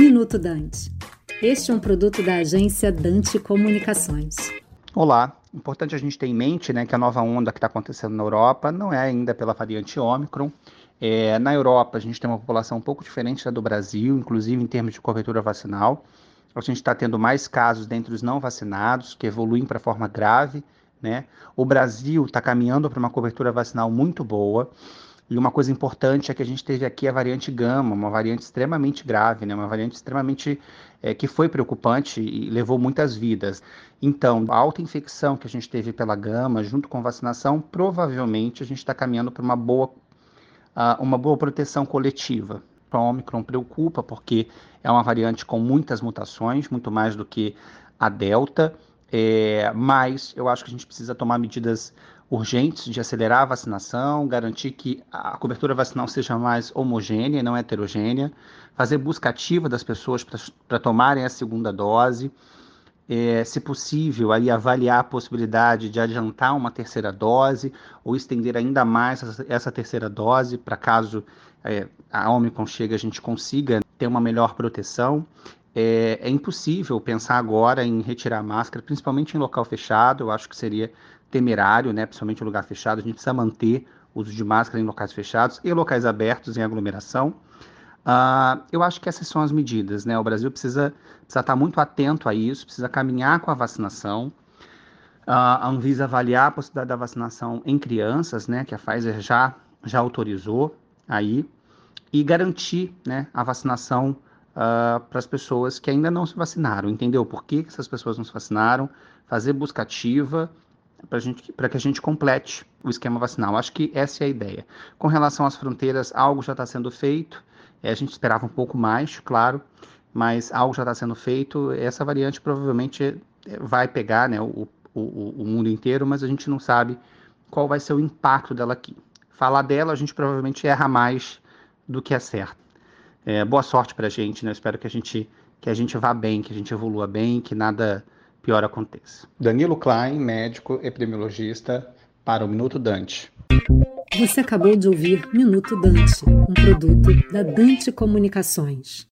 Minuto Dante. Este é um produto da agência Dante Comunicações. Olá, importante a gente ter em mente né, que a nova onda que está acontecendo na Europa não é ainda pela variante Ômicron. É, na Europa, a gente tem uma população um pouco diferente da do Brasil, inclusive em termos de cobertura vacinal. A gente está tendo mais casos dentre os não vacinados, que evoluem para forma grave. Né? O Brasil está caminhando para uma cobertura vacinal muito boa. E uma coisa importante é que a gente teve aqui a variante gama, uma variante extremamente grave, né? uma variante extremamente é, que foi preocupante e levou muitas vidas. Então, a alta infecção que a gente teve pela gama, junto com vacinação, provavelmente a gente está caminhando para uma boa, uma boa proteção coletiva. A Omicron preocupa porque é uma variante com muitas mutações, muito mais do que a Delta. É, mas eu acho que a gente precisa tomar medidas urgentes de acelerar a vacinação, garantir que a cobertura vacinal seja mais homogênea e não heterogênea, fazer busca ativa das pessoas para tomarem a segunda dose, é, se possível, aí avaliar a possibilidade de adiantar uma terceira dose ou estender ainda mais essa, terceira dose para caso é, a Omicron chegue a gente consiga ter uma melhor proteção é, é, impossível pensar agora em retirar a máscara, principalmente em local fechado. Eu acho que seria temerário, né? principalmente em lugar fechado. A gente precisa manter o uso de máscara em locais fechados e locais abertos em aglomeração. Uh, eu acho que essas são as medidas. Né? O Brasil precisa, precisa estar muito atento a isso, precisa caminhar com a vacinação. Uh, a Anvisa avaliar a possibilidade da vacinação em crianças, né, que a Pfizer já, já autorizou aí, e garantir né, a vacinação uh, para as pessoas que ainda não se vacinaram, entendeu? Por que, que essas pessoas não se vacinaram? Fazer busca ativa para que a gente complete o esquema vacinal. Acho que essa é a ideia. Com relação às fronteiras, algo já está sendo feito. É, a gente esperava um pouco mais, claro, mas algo já está sendo feito. Essa variante provavelmente é, vai pegar né, o, o, o mundo inteiro, mas a gente não sabe qual vai ser o impacto dela aqui. Falar dela, a gente provavelmente erra mais do que acerta. É, boa sorte para a gente, né? Eu espero que a gente que a gente vá bem, que a gente evolua bem, que nada pior aconteça. Danilo Klein, médico epidemiologista, para o Minuto Dante. Você acabou de ouvir Minuto Dante, um produto da Dante Comunicações.